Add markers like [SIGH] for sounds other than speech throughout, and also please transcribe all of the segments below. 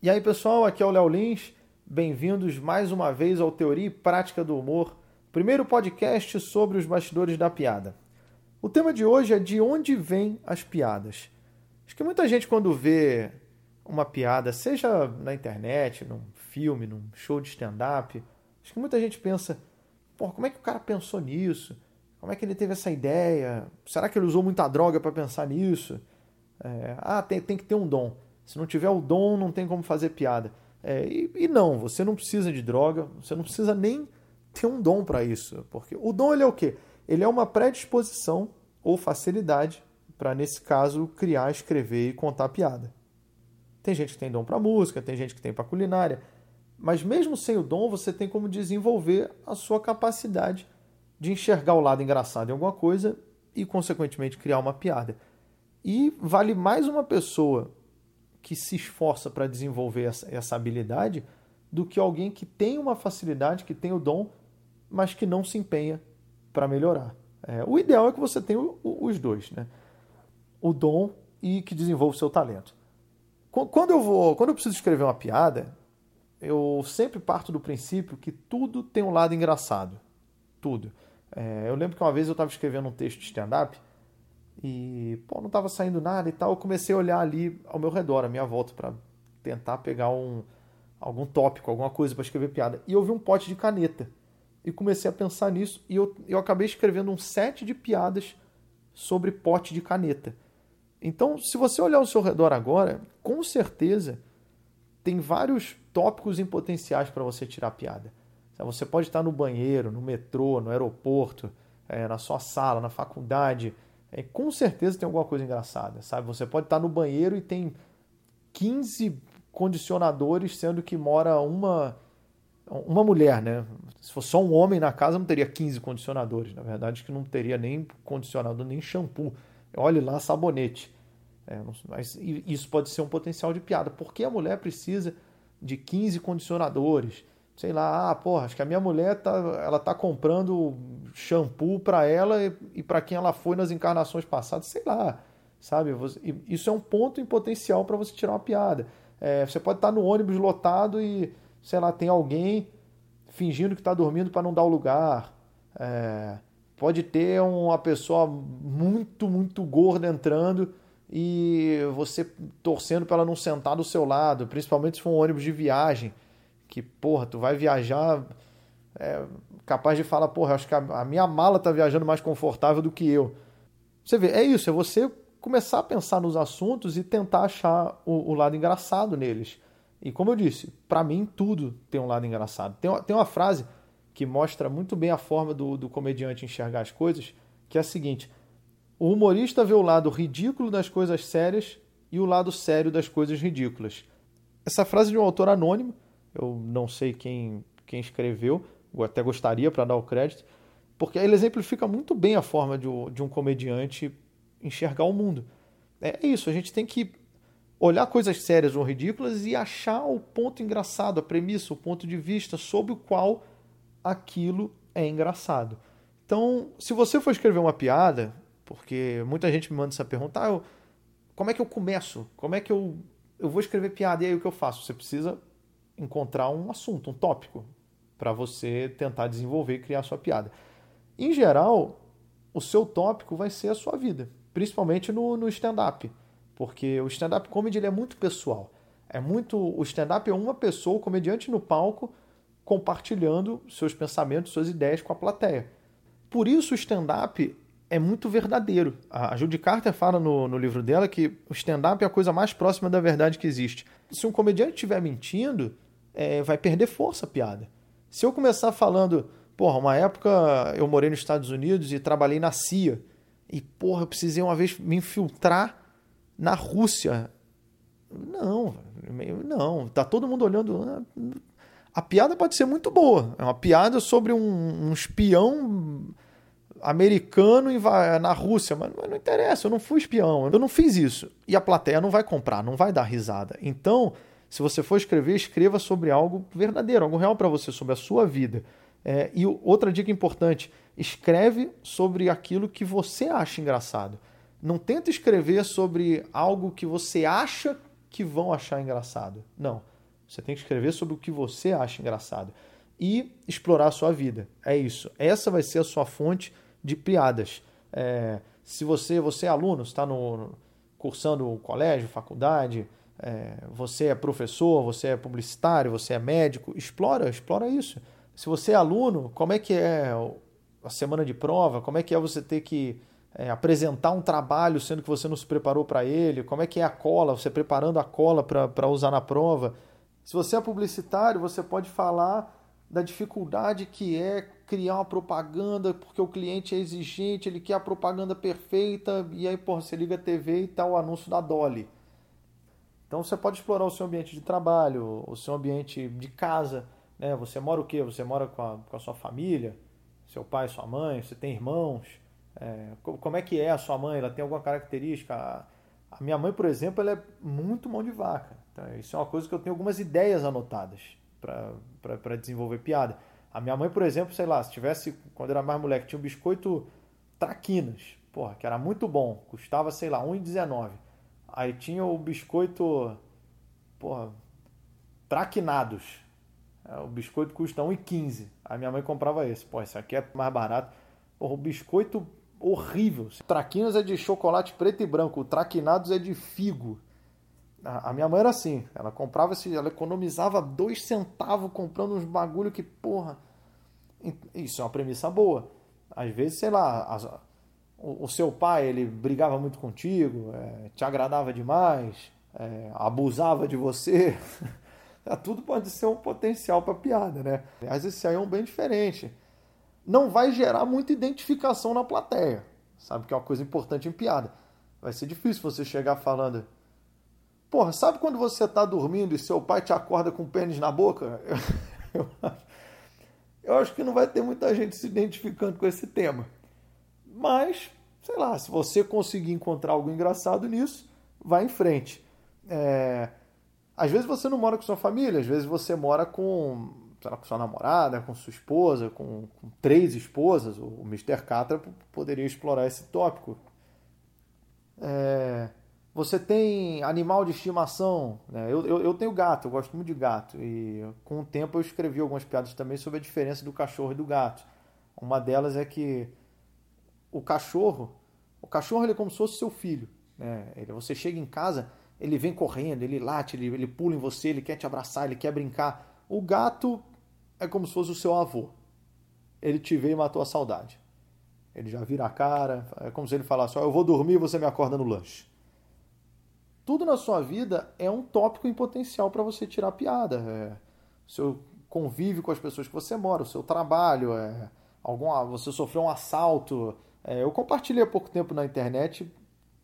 E aí, pessoal, aqui é o Léo Lins. Bem-vindos mais uma vez ao Teoria e Prática do Humor, primeiro podcast sobre os bastidores da piada. O tema de hoje é de onde vêm as piadas. Acho que muita gente, quando vê uma piada, seja na internet, num filme, num show de stand-up, acho que muita gente pensa: pô, como é que o cara pensou nisso? Como é que ele teve essa ideia? Será que ele usou muita droga para pensar nisso? É, ah, tem, tem que ter um dom. Se não tiver o dom, não tem como fazer piada. É, e, e, não, você não precisa de droga, você não precisa nem ter um dom para isso. Porque o dom ele é o quê? Ele é uma predisposição ou facilidade para, nesse caso, criar, escrever e contar piada. Tem gente que tem dom para música, tem gente que tem para culinária, mas mesmo sem o dom, você tem como desenvolver a sua capacidade de enxergar o lado engraçado em alguma coisa e, consequentemente, criar uma piada. E vale mais uma pessoa que se esforça para desenvolver essa, essa habilidade do que alguém que tem uma facilidade, que tem o dom, mas que não se empenha para melhorar. É, o ideal é que você tenha o, o, os dois, né? O dom e que desenvolva o seu talento. Quando eu vou, quando eu preciso escrever uma piada, eu sempre parto do princípio que tudo tem um lado engraçado, tudo. É, eu lembro que uma vez eu estava escrevendo um texto de stand-up e, pô, não estava saindo nada e tal. Eu comecei a olhar ali ao meu redor, à minha volta, para tentar pegar um, algum tópico, alguma coisa para escrever piada. E eu vi um pote de caneta. E comecei a pensar nisso. E eu, eu acabei escrevendo um set de piadas sobre pote de caneta. Então, se você olhar ao seu redor agora, com certeza tem vários tópicos em potenciais para você tirar piada. Você pode estar no banheiro, no metrô, no aeroporto, é, na sua sala, na faculdade é, com certeza tem alguma coisa engraçada, sabe? Você pode estar no banheiro e tem 15 condicionadores, sendo que mora uma uma mulher, né? Se fosse só um homem na casa, não teria 15 condicionadores. Na verdade, que não teria nem condicionador, nem shampoo. Olhe lá, sabonete. É, mas isso pode ser um potencial de piada. Por que a mulher precisa de 15 condicionadores? Sei lá, ah, porra, acho que a minha mulher tá, ela tá comprando shampoo para ela e, e para quem ela foi nas encarnações passadas, sei lá, sabe? Isso é um ponto em potencial para você tirar uma piada. É, você pode estar no ônibus lotado e, sei lá, tem alguém fingindo que está dormindo para não dar o lugar. É, pode ter uma pessoa muito, muito gorda entrando e você torcendo para ela não sentar do seu lado, principalmente se for um ônibus de viagem que, porra, tu vai viajar é, capaz de falar, porra, acho que a, a, minha mala tá viajando mais confortável do que eu. Você vê, é isso, é você começar a pensar nos assuntos e tentar achar o, o lado engraçado neles. E como eu disse, para mim tudo tem um lado engraçado. Tem tem uma frase que mostra muito bem a forma do, do comediante enxergar as coisas, que é a seguinte: o humorista vê o lado ridículo das coisas sérias e o lado sério das coisas ridículas. Essa frase de um autor anônimo eu não sei quem, quem escreveu, eu até gostaria para dar o crédito, porque ele exemplifica muito bem a forma de, de um comediante enxergar o mundo. É isso, a gente tem que olhar coisas sérias ou ridículas e achar o ponto engraçado, a premissa, o ponto de vista sob o qual aquilo é engraçado. Então, se você for escrever uma piada, porque muita gente me manda essa pergunta, ah, eu, como é que eu começo? Como é que eu, eu vou escrever piada? E aí o que eu faço? Você precisa encontrar um assunto, um tópico, para você tentar desenvolver e criar a sua piada. Em geral, o seu tópico vai ser a sua vida, principalmente no, no stand-up, porque o stand-up comedy é muito pessoal. É muito o stand-up é uma pessoa, o comediante no palco, compartilhando seus pensamentos, suas ideias com a plateia. Por isso o stand-up é muito verdadeiro. A Judy Carter fala no, no livro dela que o stand-up é a coisa mais próxima da verdade que existe. Se um comediante estiver mentindo, é, vai perder força a piada. Se eu começar falando, porra, uma época eu morei nos Estados Unidos e trabalhei na CIA, e porra, eu precisei uma vez me infiltrar na Rússia. Não, não, tá todo mundo olhando. A piada pode ser muito boa. É uma piada sobre um, um espião americano na Rússia, mas não interessa, eu não fui espião, eu não fiz isso. E a plateia não vai comprar, não vai dar risada. Então, se você for escrever, escreva sobre algo verdadeiro, algo real para você, sobre a sua vida. É, e outra dica importante: escreve sobre aquilo que você acha engraçado. Não tenta escrever sobre algo que você acha que vão achar engraçado. Não. Você tem que escrever sobre o que você acha engraçado e explorar a sua vida. É isso. Essa vai ser a sua fonte de piadas. É, se você, você é aluno, está no, cursando colégio, faculdade, é, você é professor, você é publicitário, você é médico, explora, explora isso. Se você é aluno, como é que é a semana de prova? Como é que é você ter que é, apresentar um trabalho sendo que você não se preparou para ele? Como é que é a cola? Você preparando a cola para usar na prova? Se você é publicitário, você pode falar da dificuldade que é criar uma propaganda, porque o cliente é exigente, ele quer a propaganda perfeita, e aí, porra, você liga a TV e tá o anúncio da Dolly. Então você pode explorar o seu ambiente de trabalho, o seu ambiente de casa. Né? Você mora o quê? Você mora com a, com a sua família, seu pai, sua mãe, você tem irmãos. É, como é que é a sua mãe? Ela tem alguma característica? A, a minha mãe, por exemplo, ela é muito mão de vaca. Então, isso é uma coisa que eu tenho algumas ideias anotadas para desenvolver piada. A minha mãe, por exemplo, sei lá, se tivesse, quando era mais moleque, tinha um biscoito Traquinas, porra, que era muito bom, custava, sei lá, R$1,19. Aí tinha o biscoito, porra, Traquinados. É, o biscoito custa R$1,15. Aí minha mãe comprava esse. Pô, esse aqui é mais barato. Porra, o biscoito horrível. Traquinas é de chocolate preto e branco, o Traquinados é de figo. A minha mãe era assim, ela comprava ela economizava dois centavos comprando uns bagulho que, porra, isso é uma premissa boa. Às vezes, sei lá, o, o, seu pai, ele brigava muito contigo, é, te agradava demais, é, abusava de você. [LAUGHS] Tudo pode ser um potencial para piada, né? Aliás, esse aí é um bem diferente. Não vai gerar muita identificação na plateia, sabe? Que é uma coisa importante em piada. Vai ser difícil você chegar falando Porra, sabe quando você está dormindo e seu pai te acorda com pênis na boca? [LAUGHS] Eu, eu, eu, acho que não vai ter muita gente se identificando com esse tema. Mas, sei lá, se você conseguir encontrar algo engraçado nisso, vá em frente. É, às vezes você não mora com sua família, às vezes você mora com, lá, com sua namorada, com sua esposa, com, com três esposas. O Mr. Catra poderia explorar esse tópico. É, você tem animal de estimação, né? eu, eu, eu, tenho gato, eu gosto muito de gato. E com o tempo eu escrevi algumas piadas também sobre a diferença do cachorro e do gato. Uma delas é que o cachorro, o cachorro ele é como se fosse seu filho. Né? Ele, você chega em casa, ele vem correndo, ele late, ele, ele pula em você, ele quer te abraçar, ele quer brincar. O gato é como se fosse o seu avô. Ele te veio e matou a saudade. Ele já vira a cara, é como se ele falasse: oh, Eu vou dormir e você me acorda no lanche. Tudo na sua vida é um tópico em potencial para você tirar piada. É, seu convívio com as pessoas que você mora, o seu trabalho, é, algum, você sofreu um assalto. É, eu compartilhei há pouco tempo na internet,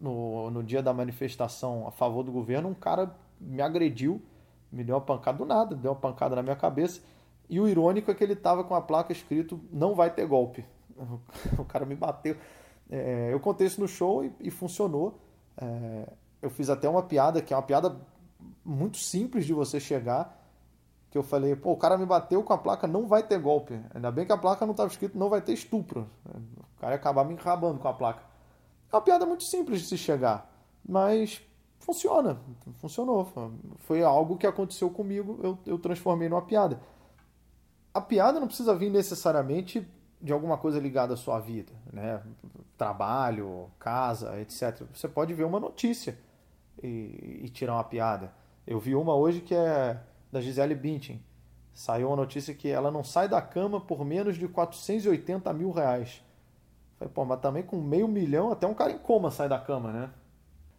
no, no dia da manifestação a favor do governo, um cara me agrediu, me deu uma pancada do nada, deu uma pancada na minha cabeça. E o irônico é que ele estava com a placa escrito não vai ter golpe. [LAUGHS] O cara me bateu. É, eu contei isso no show e, e funcionou. É, eu fiz até uma piada, que é uma piada muito simples de você chegar, que eu falei, pô, o cara me bateu com a placa, não vai ter golpe. Ainda bem que a placa não estava escrito não vai ter estupro. Cara ia acabar me enrabando com a placa. É uma piada muito simples de se chegar, mas funciona, funcionou. Foi algo que aconteceu comigo, eu, eu transformei numa piada. A piada não precisa vir necessariamente de alguma coisa ligada à sua vida, né? Trabalho, casa, etc. Você pode ver uma notícia e, e, tirar uma piada. Eu vi uma hoje que é da Gisele Bündchen. Saiu uma notícia que ela não sai da cama por menos de 480 mil reais. Falei, pô, mas também com meio milhão, até um cara em coma sai da cama, né?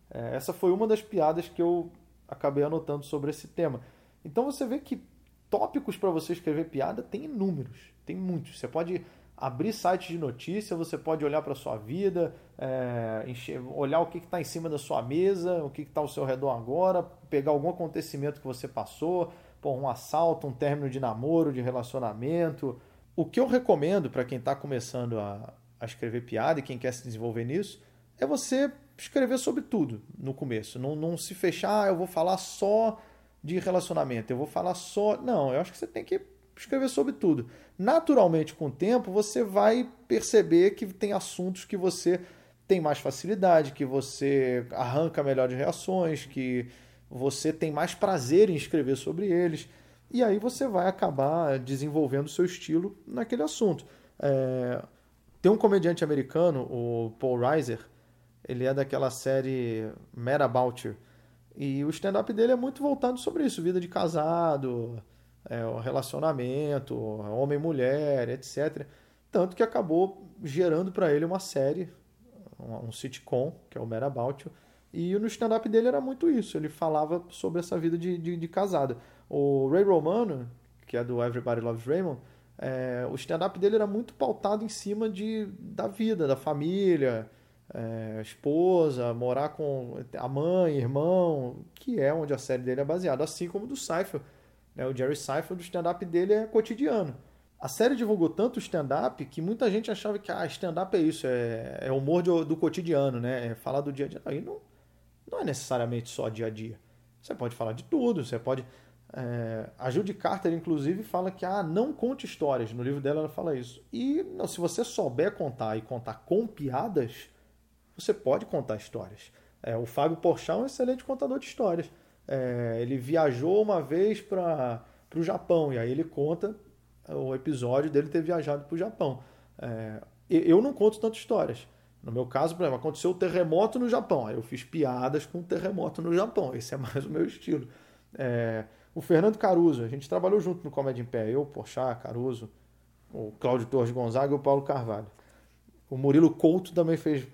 É, essa foi uma das piadas que eu acabei anotando sobre esse tema. Então você vê que tópicos para você escrever piada tem inúmeros, tem muitos. Você pode abrir sites de notícia, você pode olhar para sua vida, é, encher, olhar o que está em cima da sua mesa, o que está ao seu redor agora, pegar algum acontecimento que você passou, por um assalto, um término de namoro, de relacionamento. O que eu recomendo para quem está começando a, a escrever piada e quem quer se desenvolver nisso é você escrever sobre tudo no começo. Não, não se fechar, ah, eu vou falar só de relacionamento, eu vou falar só. Não, eu acho que você tem que escrever sobre tudo. Naturalmente, com o tempo, você vai perceber que tem assuntos que você tem mais facilidade, que você arranca melhor de reações, que você tem mais prazer em escrever sobre eles, e aí você vai acabar desenvolvendo o seu estilo naquele assunto. É... Tem um comediante americano, o Paul Reiser, ele é daquela série Mad About You, e o stand-up dele é muito voltado sobre isso, vida de casado, é, relacionamento, homem mulher, etc. Tanto que acabou gerando para ele uma série, um, sitcom, que é o Mad About You, e no stand-up dele era muito isso, ele falava sobre essa vida de, de, de casada. O Ray Romano, que é do Everybody Loves Raymond, é, o stand-up dele era muito pautado em cima de, da vida, da família, é, esposa, morar com a mãe, irmão, que é onde a série dele é baseada, assim como do Seinfeld. Né? O Jerry Seinfeld, o stand-up dele é cotidiano. A série divulgou tanto stand-up que muita gente achava que ah, stand-up é isso, é, é humor do, do cotidiano, né? É falar do dia a dia. Aí não, não é necessariamente só dia a dia. Você pode falar de tudo, você pode. É, a Judy Carter, inclusive, fala que ah, não conte histórias. No livro dela, ela fala isso. E não, se você souber contar e contar com piadas, você pode contar histórias. É, o Fábio Porchat é um excelente contador de histórias. É, ele viajou uma vez para o Japão e aí ele conta o episódio dele ter viajado para o Japão. É, eu não conto tantas histórias. No meu caso, por exemplo, aconteceu o terremoto no Japão. Aí eu fiz piadas com o terremoto no Japão. Esse é mais o meu estilo. É, o Fernando Caruso, a gente trabalhou junto no Comédia em Pé. Eu, Porchat, Caruso, o Cláudio Torres Gonzaga e o Paulo Carvalho. O Murilo Couto também fez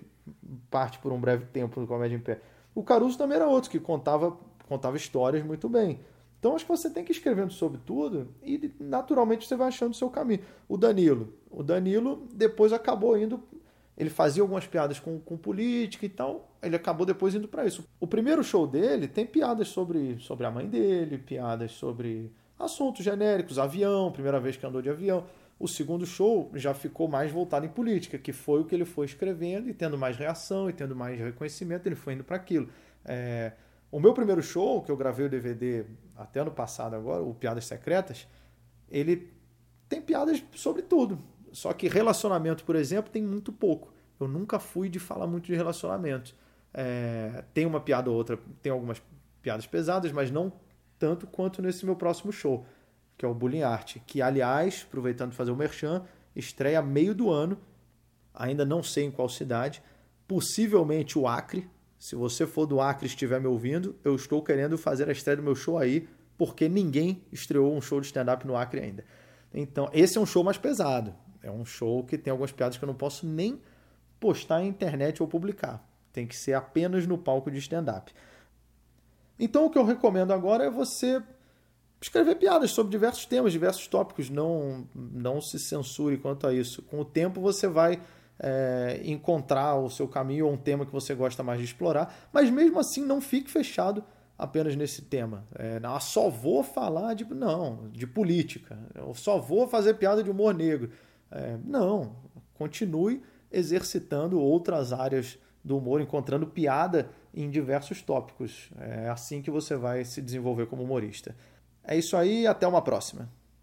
parte por um breve tempo do Comédia em Pé. O Caruso também era outro que contava, contava histórias muito bem. Então acho que você tem que ir escrevendo sobre tudo e naturalmente você vai achando o seu caminho. O Danilo. O Danilo depois acabou indo. Ele fazia algumas piadas com, com política e tal. Ele acabou depois indo para isso. O primeiro show dele tem piadas sobre, sobre a mãe dele, piadas sobre assuntos genéricos, avião, primeira vez que andou de avião. O segundo show já ficou mais voltado em política, que foi o que ele foi escrevendo e tendo mais reação e tendo mais reconhecimento, ele foi indo para aquilo. É, o meu primeiro show, que eu gravei o DVD até ano passado agora, o Piadas Secretas, ele tem piadas sobre tudo. Só que relacionamento, por exemplo, tem muito pouco. Eu nunca fui de falar muito de relacionamento. É, tem uma piada ou outra, tem algumas piadas pesadas, mas não tanto quanto nesse meu próximo show que é o Bullying Art, que, aliás, aproveitando fazer o merchan, estreia meio do ano, ainda não sei em qual cidade, possivelmente o Acre. Se você for do Acre e estiver me ouvindo, eu estou querendo fazer a estreia do meu show aí, porque ninguém estreou um show de stand-up no Acre ainda. Então, esse é um show mais pesado. É um show que tem algumas piadas que eu não posso nem postar na internet ou publicar. Tem que ser apenas no palco de stand-up. Então, o que eu recomendo agora é você escrever piadas sobre diversos temas, diversos tópicos. Não, não se censure quanto a isso. Com o tempo você vai é, encontrar o seu caminho ou um tema que você gosta mais de explorar, mas mesmo assim não fique fechado apenas nesse tema. É, não, só vou falar de não, de política. Eu só vou fazer piada de humor negro. É, não, continue exercitando outras áreas do humor, encontrando piada em diversos tópicos. É assim que você vai se desenvolver como humorista. É isso aí, até uma próxima.